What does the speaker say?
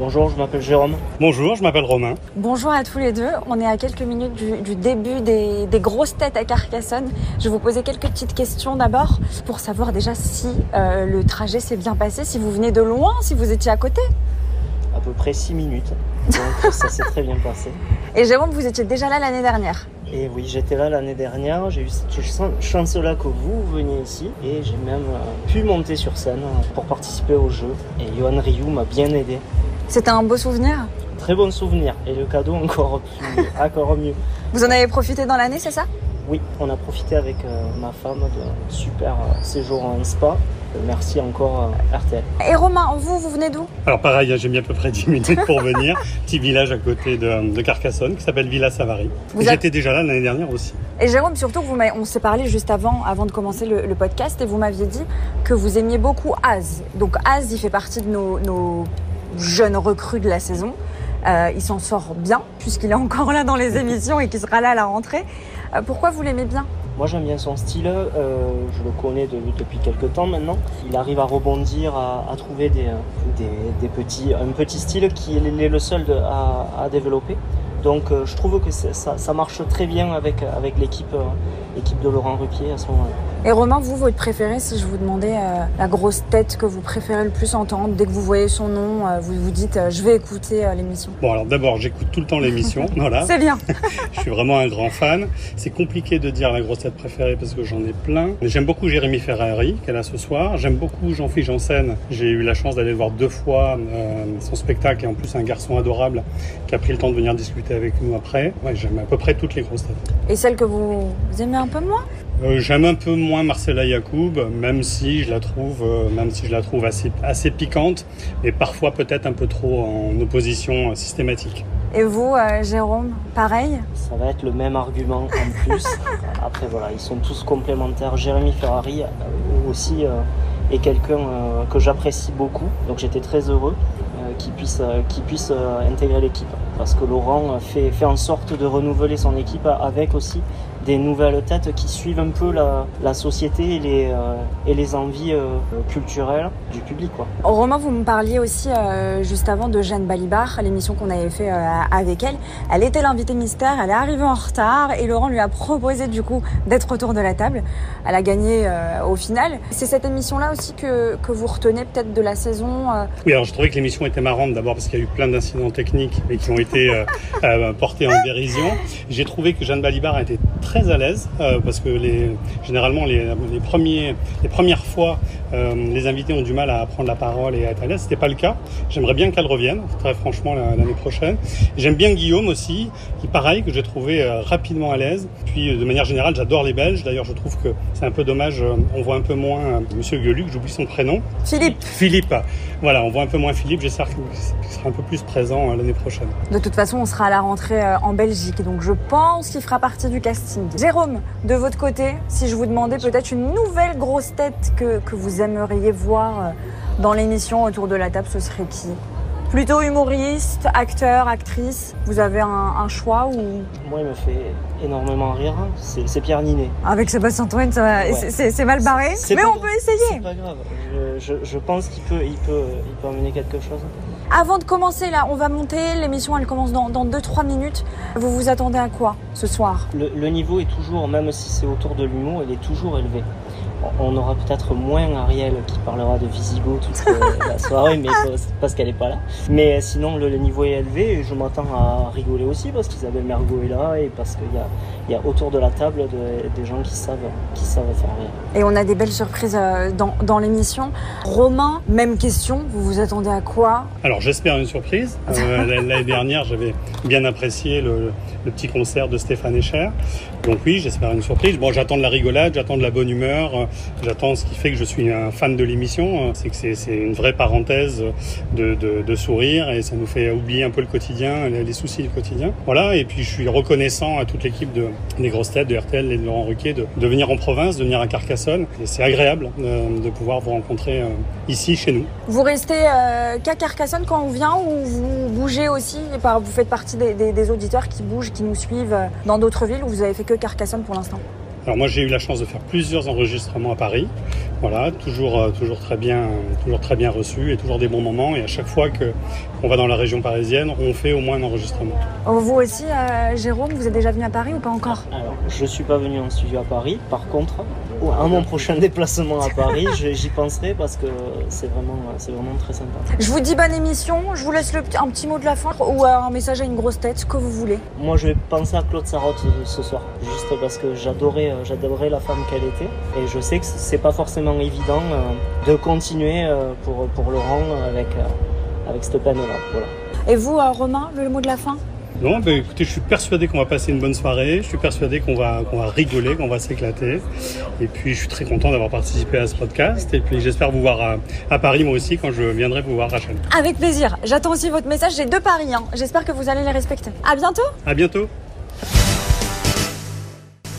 Bonjour, je m'appelle Jérôme. Bonjour, je m'appelle Romain. Bonjour à tous les deux. On est à quelques minutes du, début des, grosses têtes à Carcassonne. Je vais vous poser quelques petites questions d'abord pour savoir déjà si euh, le trajet s'est bien passé, si vous venez de loin, si vous étiez à côté. À peu près 6 minutes. Donc ça s'est très bien passé. Et Jérôme, vous étiez déjà là l'année dernière et oui, j'étais là l'année dernière, j'ai eu cette chance-là que vous veniez ici et j'ai même euh, pu monter sur scène pour participer au jeu. Et Johan Ryu m'a bien aidé. C'était un beau souvenir Très bon souvenir et le cadeau encore, encore mieux. Vous en avez profité dans l'année, c'est ça? Oui, on a profité avec euh, ma femme de super euh, séjour en spa. Euh, merci encore RTL. Et Romain, vous, vous venez d'où? Alors pareil, j'ai mis à peu près 10 minutes pour venir. Petit village à côté de, Carcassonne qui s'appelle Villa Savary. Vous J'étais déjà là l'année dernière aussi. Et Jérôme, surtout, vous on s'est parlé juste avant, avant de commencer le, podcast et vous m'aviez dit que vous aimiez beaucoup Az. Donc Az, il fait partie de nos jeune recrue de la saison. Euh, il s'en sort bien puisqu'il est encore là dans les émissions et qu'il sera là à la rentrée. Euh, pourquoi vous l'aimez bien? Moi j'aime bien son style, euh, je le connais depuis quelques temps maintenant. Il arrive à rebondir, à, trouver des, des, petits, un petit style qui est le seul à, à développer. Donc je trouve que ça, ça, marche très bien avec, avec l'équipe de Laurent Ruquier à ce moment-là. Et Romain, vous, votre préféré, si je vous demandais euh, la grosse tête que vous préférez le plus entendre, dès que vous voyez son nom, euh, vous vous dites euh, je vais écouter l'émission Bon, alors d'abord, j'écoute tout le temps l'émission. voilà. C'est bien. je suis vraiment un grand fan. C'est compliqué de dire la grosse tête préférée parce que j'en ai plein. J'aime beaucoup Jérémy Ferrari, qu'elle a ce soir. J'aime beaucoup Jean-Philippe Janssen. J'ai eu la chance d'aller le voir deux fois son spectacle et en plus un garçon adorable qui a pris le temps de venir discuter avec nous après. Ouais, j'aime à peu près toutes les grosses têtes. Et celle que vous aimez un peu moins? Euh, j'aime un peu moins Marcella Yacoub, même si je la trouve, euh, même si je la trouve assez, assez piquante, et parfois peut-être un peu trop en opposition systématique. Et vous, euh, Jérôme, pareil? Ça va être le même argument en plus. Après, voilà, ils sont tous complémentaires. Jérémy Ferrari aussi est quelqu'un que j'apprécie beaucoup, donc j'étais très heureux qu'il puisse, qu'il puisse intégrer l'équipe. Parce que Laurent fait, fait en sorte de renouveler son équipe avec aussi des nouvelles têtes qui suivent un peu la, la société et les, euh, et les envies euh, culturelles du public. Quoi. Romain, vous me parliez aussi euh, juste avant de Jeanne Balibar, l'émission qu'on avait fait avec elle. Elle était l'invitée mystère, elle est arrivée en retard et Laurent lui a proposé du coup d'être autour de la table. Elle a gagné au final. C'est cette émission-là aussi que, que vous retenez peut-être de la saison Oui, alors je trouvais que l'émission était marrante d'abord parce qu'il y a eu plein d'incidents techniques et qui ont été portés en dérision. J'ai trouvé que Jeanne Balibar été très à l'aise euh, parce que les, généralement les, les, premiers, les premières fois euh, les invités ont du mal à prendre la parole et à être à l'aise. C'était pas le cas. J'aimerais bien qu'elle revienne très franchement l'année prochaine. J'aime bien Guillaume aussi, qui pareil que j'ai trouvé euh, rapidement à l'aise. Puis de manière générale, j'adore les Belges. D'ailleurs, je trouve que c'est un peu dommage. On voit un peu moins Monsieur Gueluc, j'oublie son prénom. Philippe. Philippe. Voilà, on voit un peu moins Philippe. J'espère qu'il sera un peu plus présent l'année prochaine. De toute façon, on sera à la rentrée en Belgique, donc je pense qu'il fera partie du casting. Jérôme, de votre côté, si je vous demandais peut-être une nouvelle grosse tête que, que vous aimeriez voir euh, dans l'émission autour de la table, ce serait qui? Plutôt humoriste, acteur, actrice Vous avez un, choix ou? Moi, il me fait énormément rire. C'est Pierre Ninet. Avec Sébastien Toen, c'est mal barré. Mais on peut essayer. C'est pas grave. Je, pense qu'il peut, il peut, il peut amener quelque chose. Avant de commencer, là, on va monter. L'émission, elle commence dans 2-3 minutes. Vous vous attendez à quoi ce soir? Le, niveau est toujours, même si c'est autour de l'humour, il est toujours élevé. On aura peut-être moins Ariel qui parlera de Visigoth toute la soirée, mais parce qu'elle n'est pas là. Mais sinon, le, niveau est élevé et je m'attends à rigoler aussi parce qu'Isabelle Mergot est là et parce qu'il y a, il y a autour de la table des gens qui savent, qui savent faire rire. Et on a des belles surprises euh, dans, dans l'émission. Romain, même question, vous vous attendez à quoi? Alors j'espère une surprise. Euh, l'année dernière, j'avais bien apprécié le, le, petit concert de Stéphane Echer. Donc oui, j'espère une surprise. Bon, j'attends de la rigolade, j'attends de la bonne humeur, euh, j'attends ce qui fait que je suis un fan de l'émission. C'est que c'est une vraie parenthèse de, sourire et ça nous fait oublier un peu le quotidien, les soucis du quotidien. Voilà, et puis je suis reconnaissant à toute l'équipe de, des grosses têtes de RTL et de Laurent Ruquier de, venir en province, de venir à Carcassonne. C'est agréable de, de, pouvoir vous rencontrer euh, ici, chez nous. Vous restez euh, qu'à Carcassonne quand on vient ou vous bougez aussi Vous faites partie des, des, des auditeurs qui bougent, qui nous suivent dans d'autres villes ou vous avez fait que Carcassonne pour l'instant? Alors moi j'ai eu la chance de faire plusieurs enregistrements à Paris, Voilà, toujours, euh, toujours très bien, toujours très bien reçu et toujours des bons moments. Et à chaque fois que on va dans la région parisienne, on fait au moins un enregistrement. Oh, Vous aussi, euh, Jérôme, vous êtes déjà venu à Paris ou pas encore? Alors, je suis pas venu en studio à Paris. Par contre, à mon prochain déplacement à Paris, j'y penserai parce que c'est vraiment, c'est vraiment très sympa. Je vous dis bonne émission, je vous laisse le, un petit mot de la fin ou un message à une grosse tête, ce que vous voulez. Moi, je vais penser à Claude Sarraute ce soir, juste parce que j'adorais, euh, j'adorais la femme qu'elle était, et je sais que c'est pas forcément évident euh, de continuer euh, pour pour Laurent avec avec cette peine-là. Voilà. Et vous, Romain, le mot de la fin? Non, ben écoutez, je suis persuadé qu'on va passer une bonne soirée. Je suis persuadé qu'on va, qu'on va rigoler, qu'on va s'éclater. Et puis, je suis très content d'avoir participé à ce podcast. Et puis, j'espère vous voir à, à Paris, moi aussi, quand je viendrai vous voir, Rachel. Avec plaisir. J'attends aussi votre message. J'ai deux paris. hein. J'espère que vous allez les respecter. À bientôt. À bientôt.